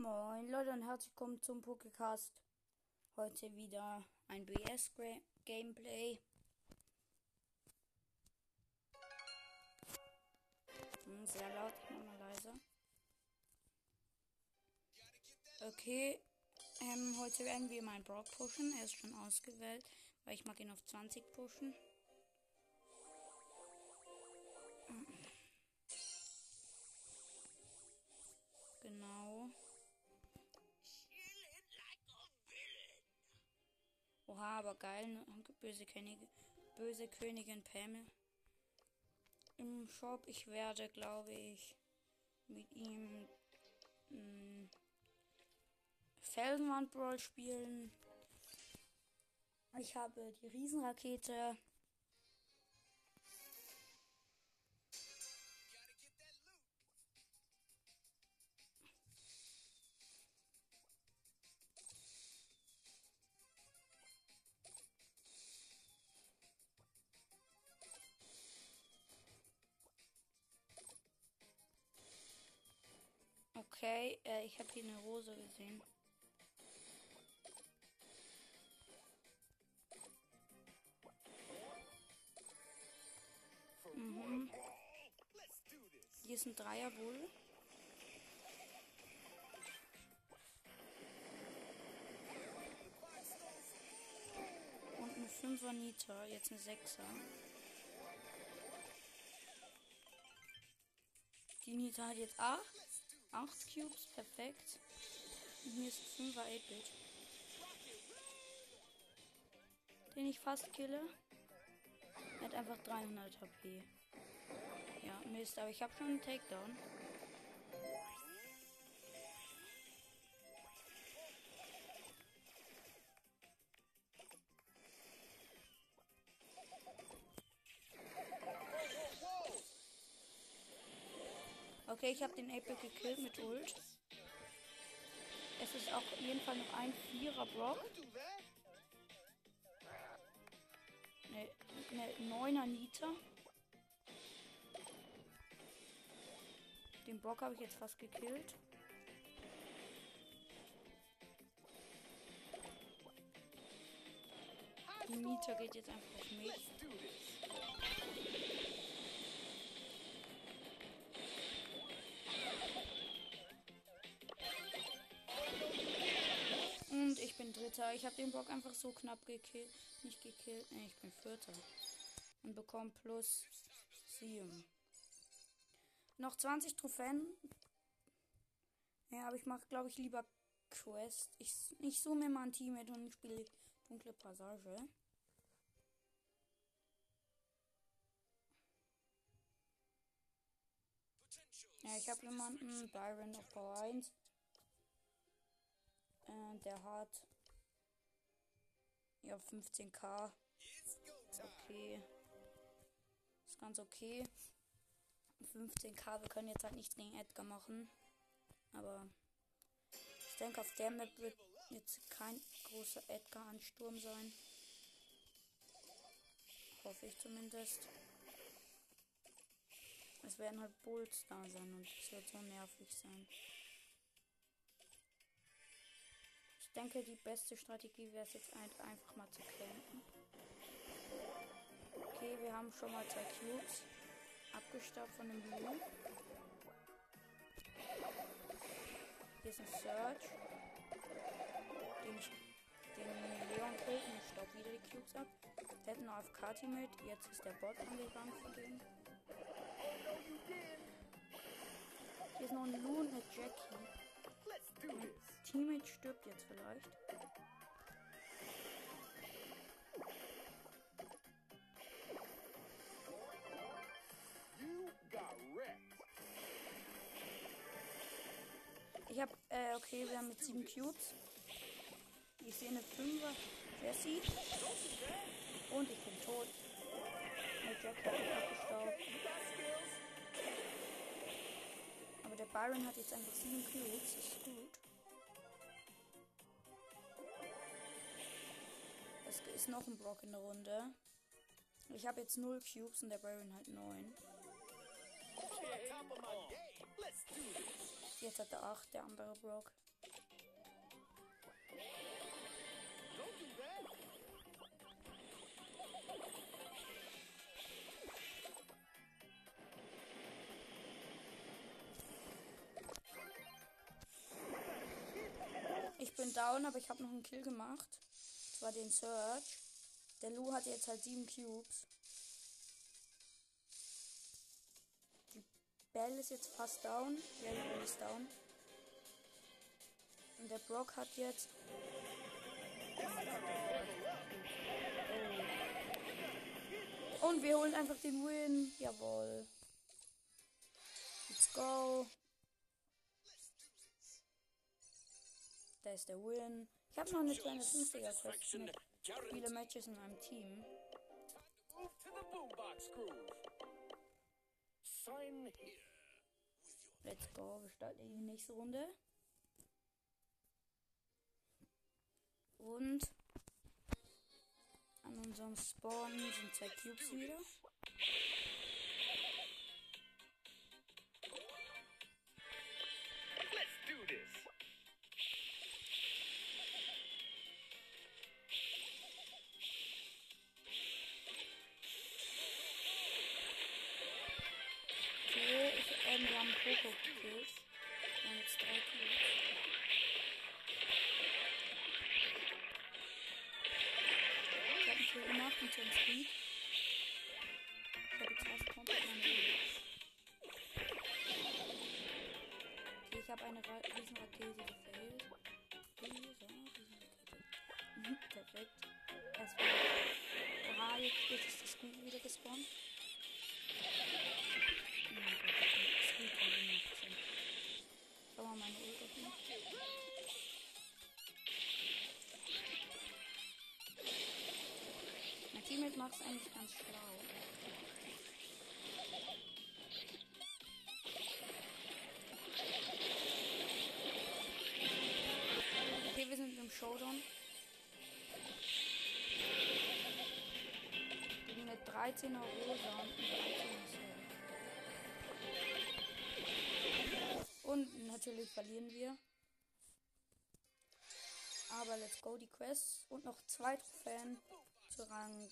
Moin Leute und herzlich willkommen zum Pokécast. Heute wieder ein BS Gameplay. Hm, sehr laut, ich mach mal leiser. Okay, ähm, heute werden wir meinen Brock pushen. Er ist schon ausgewählt, weil ich mag ihn auf 20 pushen. Oha, aber geil. Ne? Böse Königin, böse Königin Pamela im Shop. Ich werde, glaube ich, mit ihm hm, Felsenwand Brawl spielen. Ich habe die Riesenrakete. Okay, äh, ich habe hier eine Rose gesehen. Mhm. Hier ist ein Dreierbull. Und eine Fünfer Nita, jetzt eine Sechser. Die Nita hat jetzt 8. 8 Cubes, perfekt. Und hier ist ein 5er 8-Bit. Den ich fast kille. Er hat einfach 300 HP. Ja, Mist, aber ich habe schon einen Takedown. Okay, ich habe den Apex gekillt mit Ult. Es ist auf jeden Fall noch ein Vierer Brock. Ne, ne Neuner Nita. Den Brock habe ich jetzt fast gekillt. Die Nita geht jetzt einfach auf mich. Bin Dritter. Ich habe den Block einfach so knapp gekillt. Nicht gekillt. Nee, ich bin Vierter. Und bekomme plus 7. Noch 20 Trophäen. Ja, aber ich mache, glaube ich, lieber Quest. Ich, ich suche mir mal ein Team mit und spiele dunkle Passage. Ja, ich habe jemanden, Byron auf Power 1. Äh, der hat ja 15k. Okay. Ist ganz okay. 15k, wir können jetzt halt nichts gegen Edgar machen. Aber ich denke, auf der Map wird jetzt kein großer Edgar-Ansturm sein. Hoffe ich zumindest. Es werden halt Bulls da sein und es wird so nervig sein. Ich denke, die beste Strategie wäre es jetzt einfach mal zu campen. Okay, wir haben schon mal zwei Cubes abgestaubt von dem Blue. Hier ist ein Search. Den, den Leon killt und ich staub wieder die Cubes ab. Der hat ein AFK-Teammate. Jetzt ist der Bot angegangen von denen. Hier ist noch ein und eine Jackie. Mein Teammate stirbt jetzt vielleicht. Ich hab, äh, okay, wir haben mit sieben Cubes. Ich sehe eine Fünfer Jessie. Und ich bin tot. Mit Jack hat mich abgestaubt. Aber der Byron hat jetzt einfach sieben Cubes. Das ist gut. Ist noch ein Block in der Runde. Ich habe jetzt null Cubes und der Byron hat neun. Jetzt hat er 8, der andere Brock. Ich bin down, aber ich habe noch einen Kill gemacht. Das war den Search. Der Lu hat jetzt halt sieben Cubes. Die Bell ist jetzt fast down. Ja, die Bell ist down. Und der Brock hat jetzt. Oh. Und wir holen einfach den Win. Jawohl. Let's go. Da ist der Win. Ich habe noch eine kleine 50er Quest mit viele Matches in meinem Team. Let's go. Wir starten in die nächste Runde. Und an unserem Spawn sind zwei Cubes wieder. Speed. Ich habe jetzt fast komplett. Okay, ich habe eine Ra Riesenrakete gefällt. Riesen, Riesenrakete. Mhm, perfekt. Erstmal. Oha, jetzt, ist das Squeak wieder gespawnt. Teammate macht es eigentlich ganz schlau. Okay, wir sind im Showdown. Gegen eine 13er Rosa und eine 13er Cell. Und natürlich verlieren wir. Aber let's go die Quests. Und noch zwei Trophäen zu Rang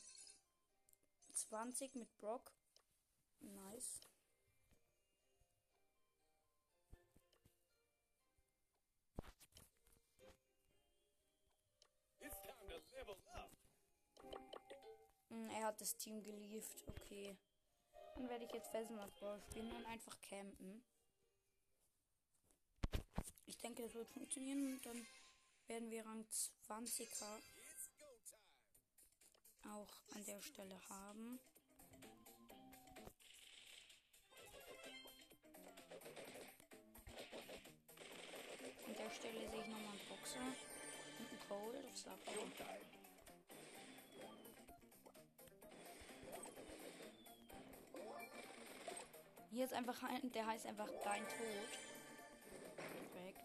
20 mit Brock. Nice. Hm, Er hat das Team gelieft. Okay. Dann werde ich jetzt Fessenmacht Brawl spielen und einfach campen. Ich denke, das wird funktionieren und dann werden wir Rang 20er auch an der Stelle haben. An der Stelle sehe ich nochmal einen Boxer und einen. Das sagt er. Hier ist einfach ein, der heißt einfach dein Tod. Perfekt.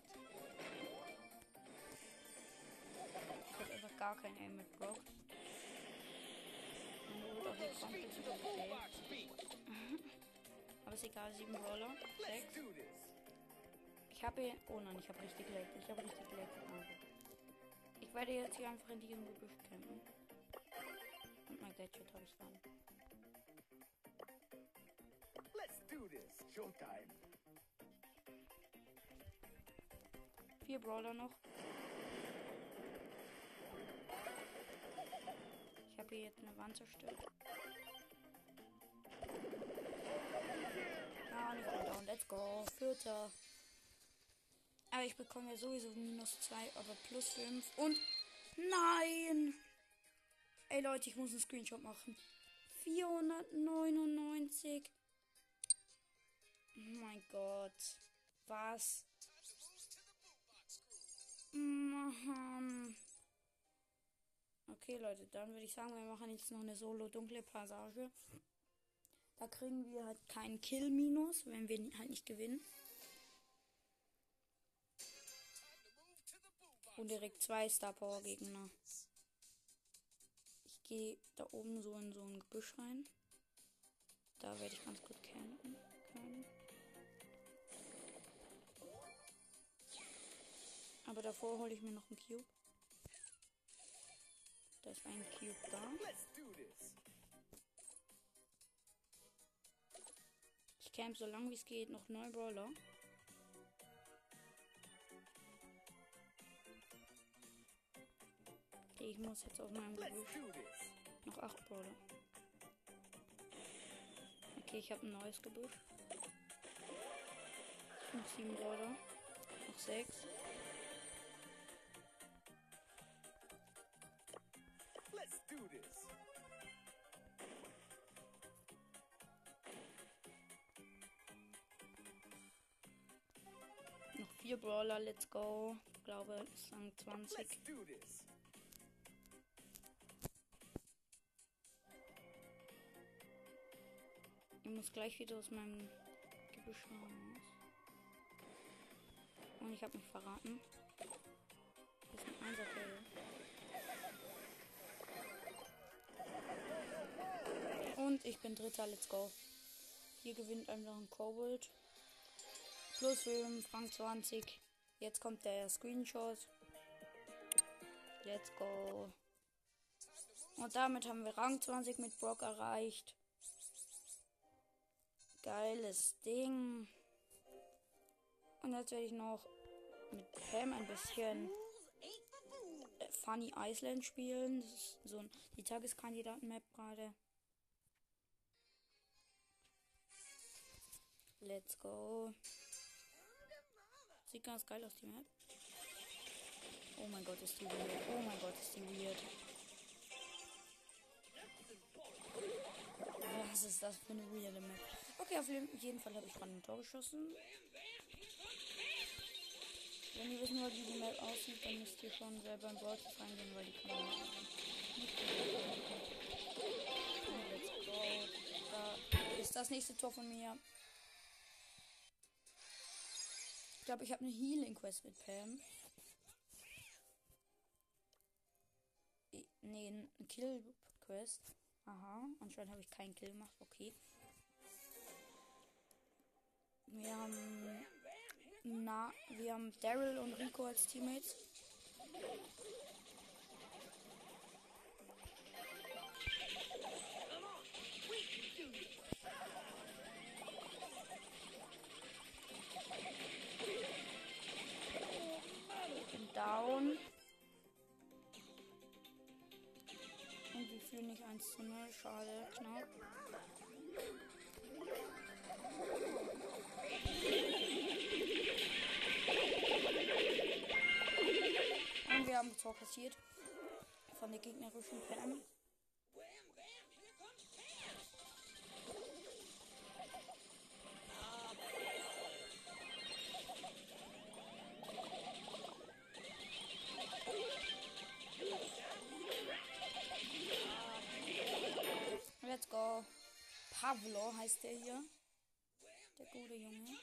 Ich habe einfach gar kein Aim mit Brock. Komplett wieder gefällt. Boombox beat. Aber ist egal, 7 Brawler. 6. Let's do this. Ich habe hier. Oh nein, ich habe richtig geleckt. Ich habe richtig. Aber ich werde jetzt hier einfach in diesem Gebüsch campen. Und mein Gadget habe ich dann. Let's do this. Showtime. Vier Brawler noch. Habe jetzt eine Wand zerstört. Ja, und ich bin down. Let's go. Vierter. Aber ich bekomme ja sowieso minus zwei, aber plus fünf. Und nein! Ey Leute, ich muss einen Screenshot machen. 499. Oh mein Gott. Was? Mann. Okay, Leute, dann würde ich sagen, wir machen jetzt noch eine solo-dunkle Passage. Da kriegen wir halt keinen Kill-Minus, wenn wir halt nicht gewinnen. Und direkt zwei Star Power Gegner. Ich gehe da oben so in so ein Gebüsch rein. Da werde ich ganz gut campen können. Aber davor hole ich mir noch einen Cube. Da ist ein Cube da. Ich camp so lange wie es geht noch neun Brawler. Okay, ich muss jetzt auf meinem Gebüsch noch acht Brawler. Okay, ich habe ein neues Gebüsch. Noch sieben Brawler. Noch sechs. Brawler, let's go. Ich glaube, es sind 20. Let's do this. Ich muss gleich wieder aus meinem Gebüsch raus. Und ich habe mich verraten. Das ist ein Einserkill. Und ich bin Dritter, let's go. Hier gewinnt einfach ein Kobold. Plus 5, Rang 20. Jetzt kommt der Screenshot. Let's go. Und damit haben wir Rang 20 mit Brock erreicht. Geiles Ding. Und jetzt werde ich noch mit Pam ein bisschen äh, Funny Island spielen. Das ist so ein, die Tageskandidaten-Map gerade. Let's go. Sieht ganz geil aus, die Map. Oh mein Gott, ist die weird. Oh mein Gott, ist die weird. Was ist das für eine weirde Map? Okay, auf jeden Fall habe ich gerade ein Tor geschossen. Wenn ihr wissen wollt, wie die Map aussieht, dann müsst ihr schon selber in Brawl reingehen, weil die kann man nicht Let's go. Da ist das nächste Tor von mir. Ich glaube, ich habe eine Healing Quest mit Pam. Nee, ein Kill Quest. Aha, anscheinend habe ich keinen Kill gemacht. Okay. Wir haben. Na, wir haben Daryl und Rico als Teammates. Down. Und wir führen nicht 1 zu 0. Schade, knapp. Und wir haben Tor kassiert. Von der gegnerischen Pam. Pavlo heißt der hier. Der gute Junge.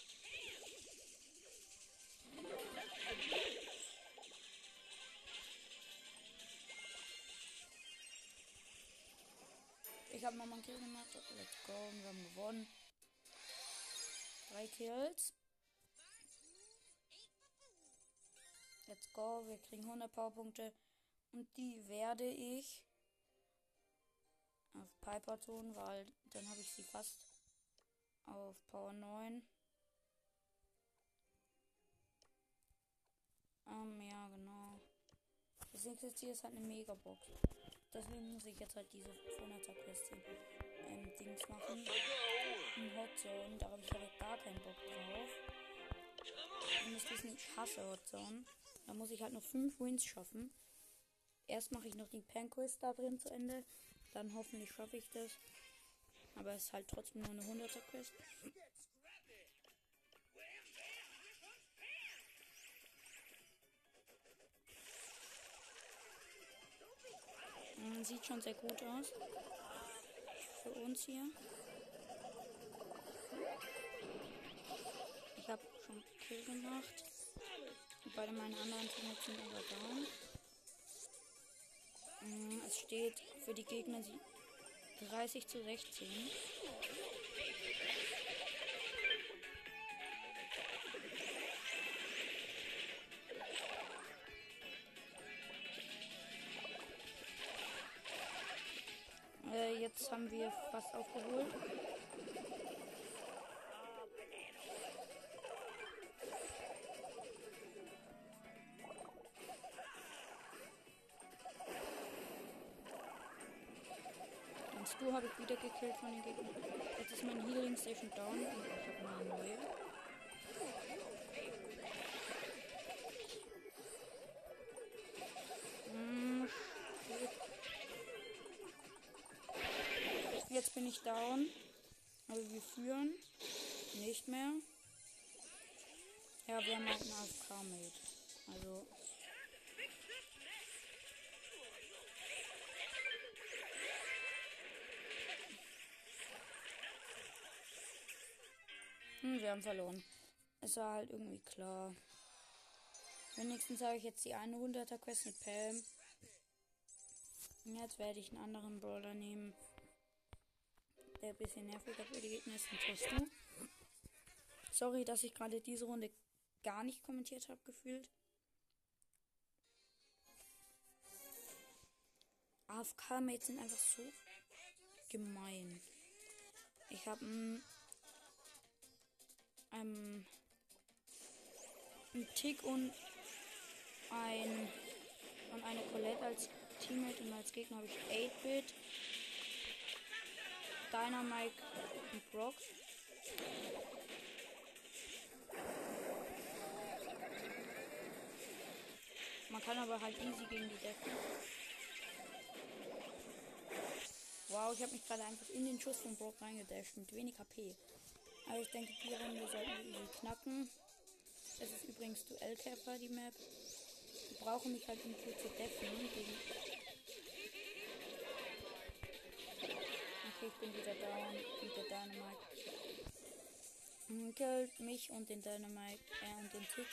Ich habe nochmal einen Kill gemacht. Let's go. Wir haben gewonnen. Drei Kills. Let's go. Wir kriegen 100 Powerpunkte. Und die werde ich auf Piper tun, weil dann habe ich sie fast auf Power 9. Ähm, ja, genau. Das nächste Ziel ist halt eine Megabox. Deswegen muss ich jetzt halt diese 500er Quest ähm, Dings machen. Ein Hot Zone, da habe ich aber gar keinen Bock drauf. Ihr müsst wissen, ich hasse Hot Zone. Da muss ich halt noch 5 Wins schaffen. Erst mache ich noch die Pen-Quest da drin zu Ende. Dann hoffentlich schaffe ich das. Aber es ist halt trotzdem nur eine 100er Quest. Sieht schon sehr gut aus. Für uns hier. Ich habe schon Kill gemacht. Beide meine anderen Teammates sind aber down. Mm, es steht für die Gegner 30 zu 16. Äh, jetzt haben wir fast aufgeholt. Den Stu habe ich wieder gekillt von den Gegnern. Jetzt ist mein Healing Station down und ich habe eine neue. Hm. Jetzt bin ich down. Aber wir führen. Nicht mehr. Ja, wir haben halt einen AFK-Mate. Also. Hm, wir haben verloren. Es war halt irgendwie klar. Wenigstens habe ich jetzt die 100er Quest mit Pam. Jetzt werde ich einen anderen Brawler nehmen. Der ein bisschen nerviger für die Gegner ist. Und. Sorry, dass ich gerade diese Runde gar nicht kommentiert habe, gefühlt. AFK-Mates sind einfach so gemein. Ich habe einen, ähm, einen Tick und ein und eine Colette als Teammate und als Gegner habe ich 8-Bit, Dynamite und Brock. Man kann aber halt easy gegen die decken. Wow, ich habe mich gerade einfach in den Schuss von Brock reingedasht mit wenig HP. Aber ich denke, die Runde sollten wir knacken. Es ist übrigens Duellkämpfer, die Map. Die brauchen mich halt um gut zu deffen gegen. Okay, ich bin wieder down mit der Dynamite. Hm, Killt mich und den Dynamite, äh, und den Tick.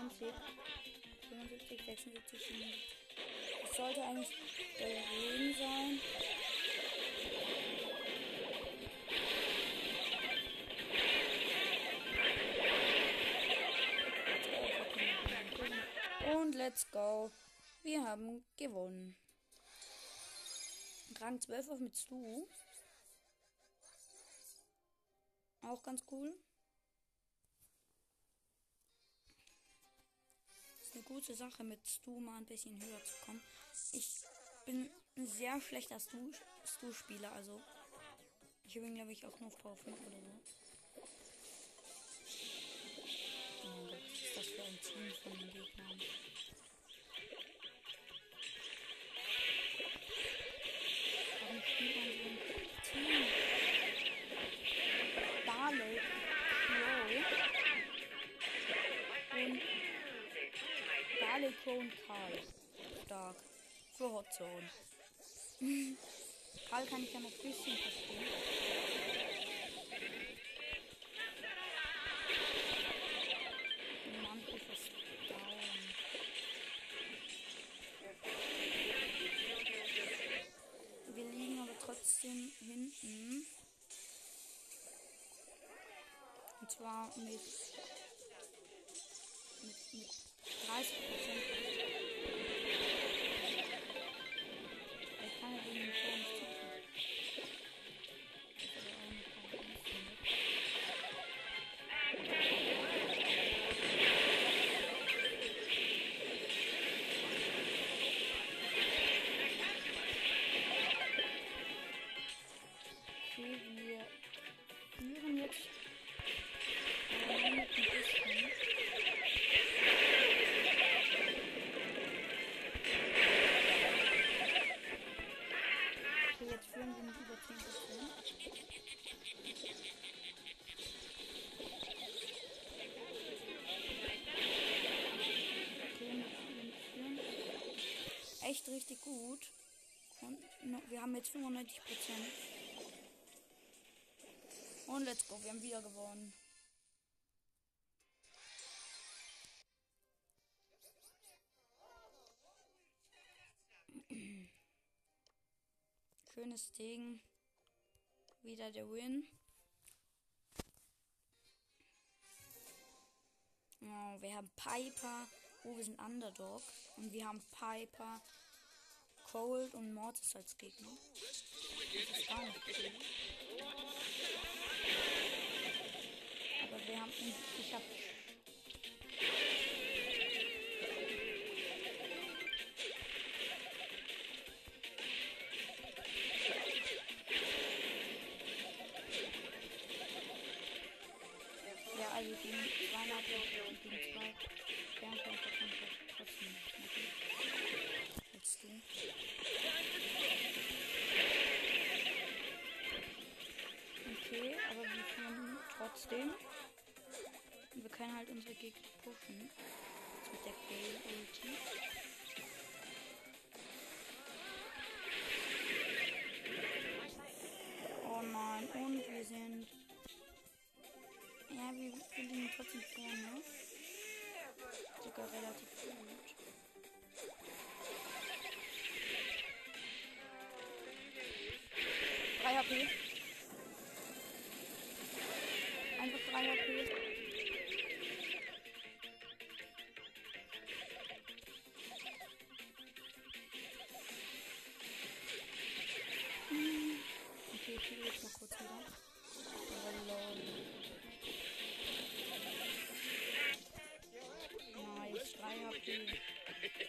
27. 75, 76, 77. Das sollte eigentlich der Regen sein. Und let's go. Wir haben gewonnen. Rang 12 auf mit Stu. Auch ganz cool. Gute Sache mit Stu mal ein bisschen höher zu kommen. Ich bin ein sehr schlechter Stu- Stu-Spieler, also ich bin glaube ich auch nur Power 5 oder so. Oh was ist das für ein Team von den Gegnern? Crow und Karl. Stark. Für Hot Zone. Karl kann ich ja noch ein bisschen verstehen. Wir liegen aber trotzdem hinten. Und zwar mit 30 Echt richtig gut. Und wir haben jetzt 95%. Und let's go, wir haben wieder gewonnen. Schönes Ding. Wieder der Win. Oh, wir haben Piper. Oh, wir sind Underdog. Und wir haben Piper, Cold und Mortis als Gegner. Das ist. Aber wir haben. Ich habe Ja, also gegen zwei Nahkämpfer und gegen Okay, aber wir führen trotzdem. Wir können halt unsere Gegner pushen. Jetzt mit der Gale Ulti. Oh nein, und wir sind ja, wir, liegen trotzdem vorne. Sogar relativ gut. Einfach drei HP. Okay, ich spiele jetzt mal kurz wieder. Aber lol. Nice, 3 HP.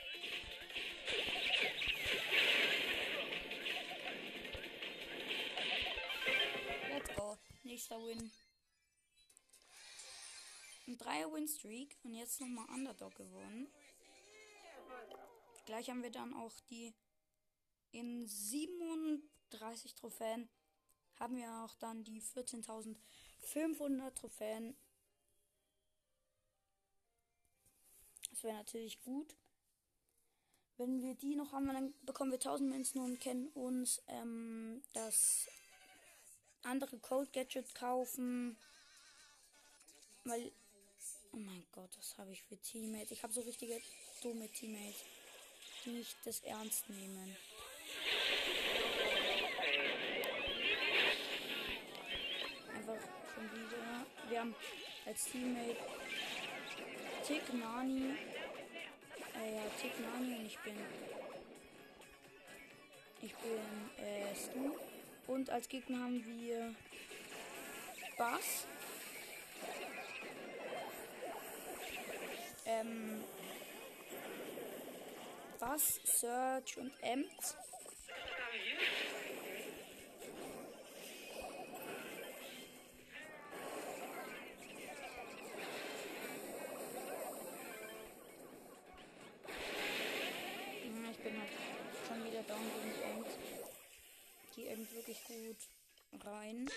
Nächster Win. Ein 3er Win-Streak und jetzt nochmal Underdog gewonnen. Gleich haben wir dann auch die in 37 Trophäen haben wir auch dann die 14.500 Trophäen Das wäre natürlich gut. Wenn wir die noch haben, dann bekommen wir 1000 Münzen und können uns ähm, das andere Code Gadget kaufen. Weil. Oh mein Gott, was habe ich für Teammates? Ich habe so richtige dumme Teammates, die nicht das ernst nehmen. Einfach schon wieder. Wir haben als Teammate Tick Nani. Äh, ja, Tick Nani und ich bin. Ich bin äh, Stu. Und als Gegner haben wir Bass. Ähm, Bass, Search und Ems. Rein.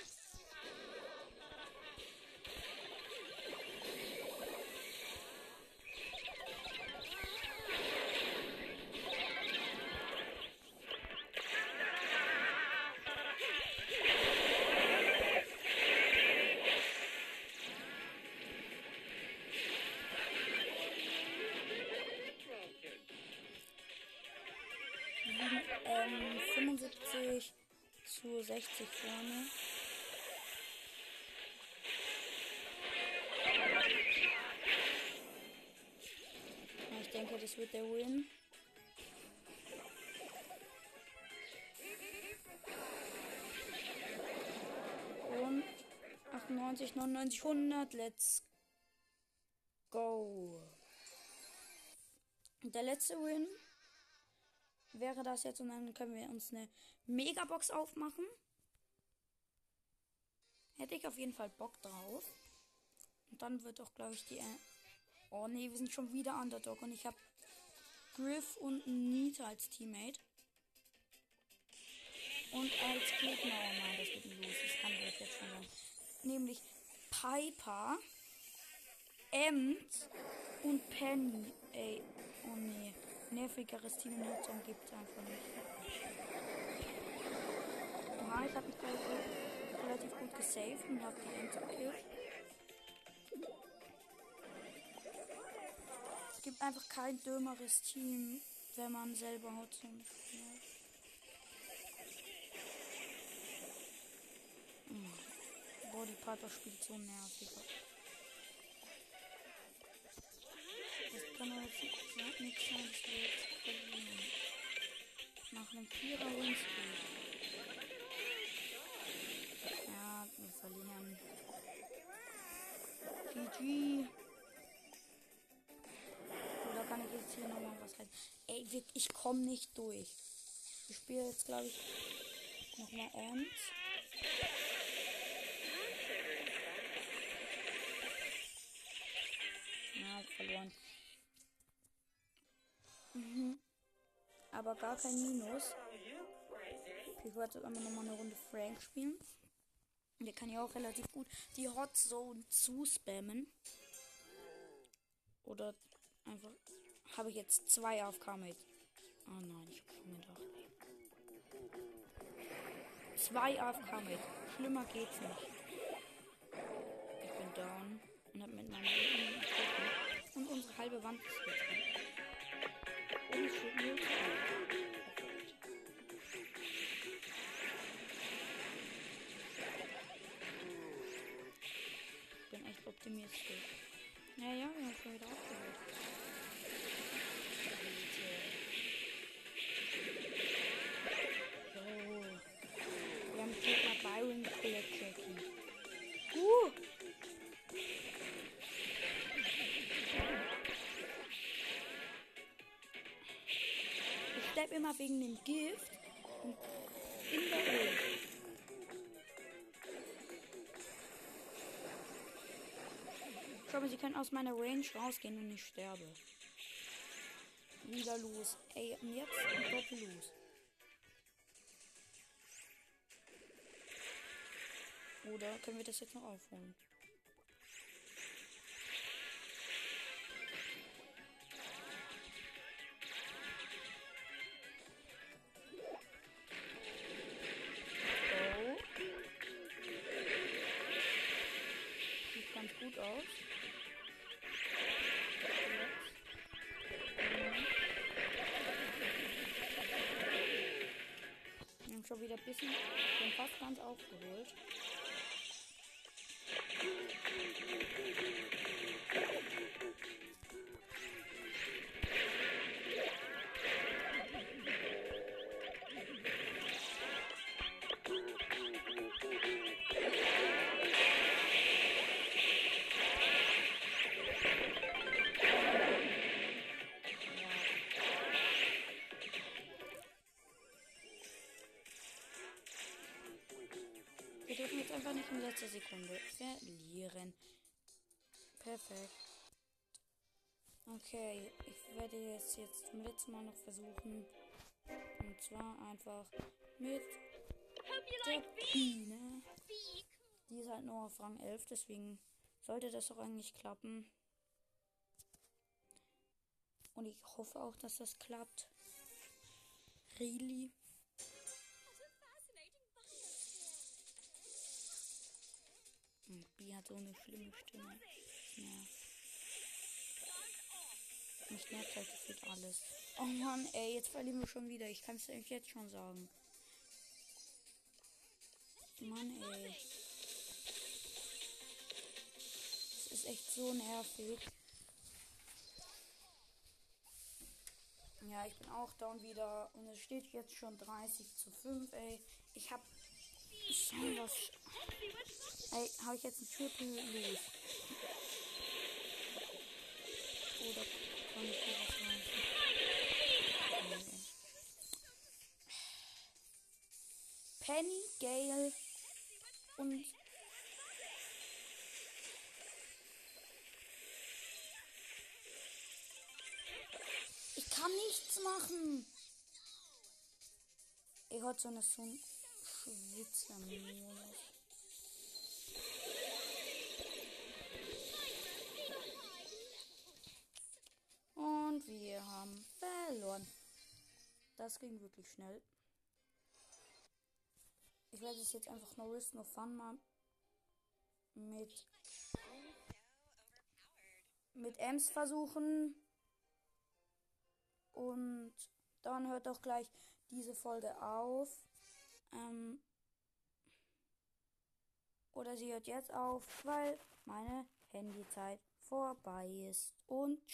60 vorne. Ja, ich denke, das wird der Win. Und 98, 99, 100. Let's go. Der letzte Win wäre das jetzt und dann können wir uns eine Megabox aufmachen. Hätte ich auf jeden Fall Bock drauf. Und dann wird auch, glaube ich, die. Äh oh nee, wir sind schon wieder Underdog und ich habe Griff und Nita als Teammate. Und als Gegner, oh nein, das wird los. Das kann ich jetzt schon sagen. Nämlich Piper, Ems und Penny. Ey, oh nee nervigeres Team in Hotzone gibt es einfach nicht. Oha, ich habe mich gleich relativ gut gesaved und habe die Ente gekillt. Es gibt einfach kein dümmeres Team, wenn man selber Hotzone spielt. Hm. Boah, die Piper spielt so nervig. Kann doch jetzt nicht- nicht sein, dass wir jetzt verlieren. Nach einem Vierer Windspeed. Ja, wir verlieren. GG. Oder kann ich jetzt hier nochmal was rein? Ey, ich komme nicht durch. Ich spiele jetzt, glaube ich, nochmal Ernst. Verloren. Mhm. Aber gar kein Minus. Ich wollte immer noch mal eine Runde Frank spielen. Der kann ja auch relativ gut die Hot Zone zu spammen. Oder einfach. Habe ich jetzt zwei AFK mit. Oh nein, ich schon gedacht. Zwei AFK mit. Schlimmer geht's nicht. Ich bin down und hab mit Gegnerin getroffen. Und unsere halbe Wand ist jetzt Ich bin echt optimistisch. Ja, ja, haben schon wieder Ich immer wegen dem Gift und in der Ult. Schau mal, sie können aus meiner Range rausgehen und ich sterbe. Wieder los. Ey, und jetzt ein Doppel los. Oder können wir das jetzt noch aufholen? Gut aus. Haben schon wieder ein bisschen, schon fast ganz aufgeholt. Letzter Sekunde verlieren. Perfekt. Okay, ich werde jetzt, jetzt zum letzten Mal noch versuchen. Und zwar einfach mit der Biene. Die ist halt nur auf Rang 11, deswegen sollte das doch eigentlich klappen. Und ich hoffe auch, dass das klappt. Really? Bi hat so eine schlimme Stimme. Ja. Mich nervt halt gefühlt alles. Oh Mann, ey, jetzt verlieren wir schon wieder. Ich kann es euch jetzt schon sagen. Mann, ey. Das ist echt so nervig. Ja, ich bin auch down wieder. Und es steht jetzt schon 30 zu 5, ey. Ich hab schon was. Ey, habe ich jetzt ein Triple los? Oder kann ich hier was machen? Penny, Gale und ich kann nichts machen. Ich hat so eine so ein Schwitzermodus. Und wir haben verloren. Das ging wirklich schnell. Ich werde es jetzt einfach No Risk, No Fun mal mit mit Ems versuchen. Und dann hört auch gleich diese Folge auf. Ähm Oder sie hört jetzt auf, weil meine Handyzeit vorbei ist. Und ciao.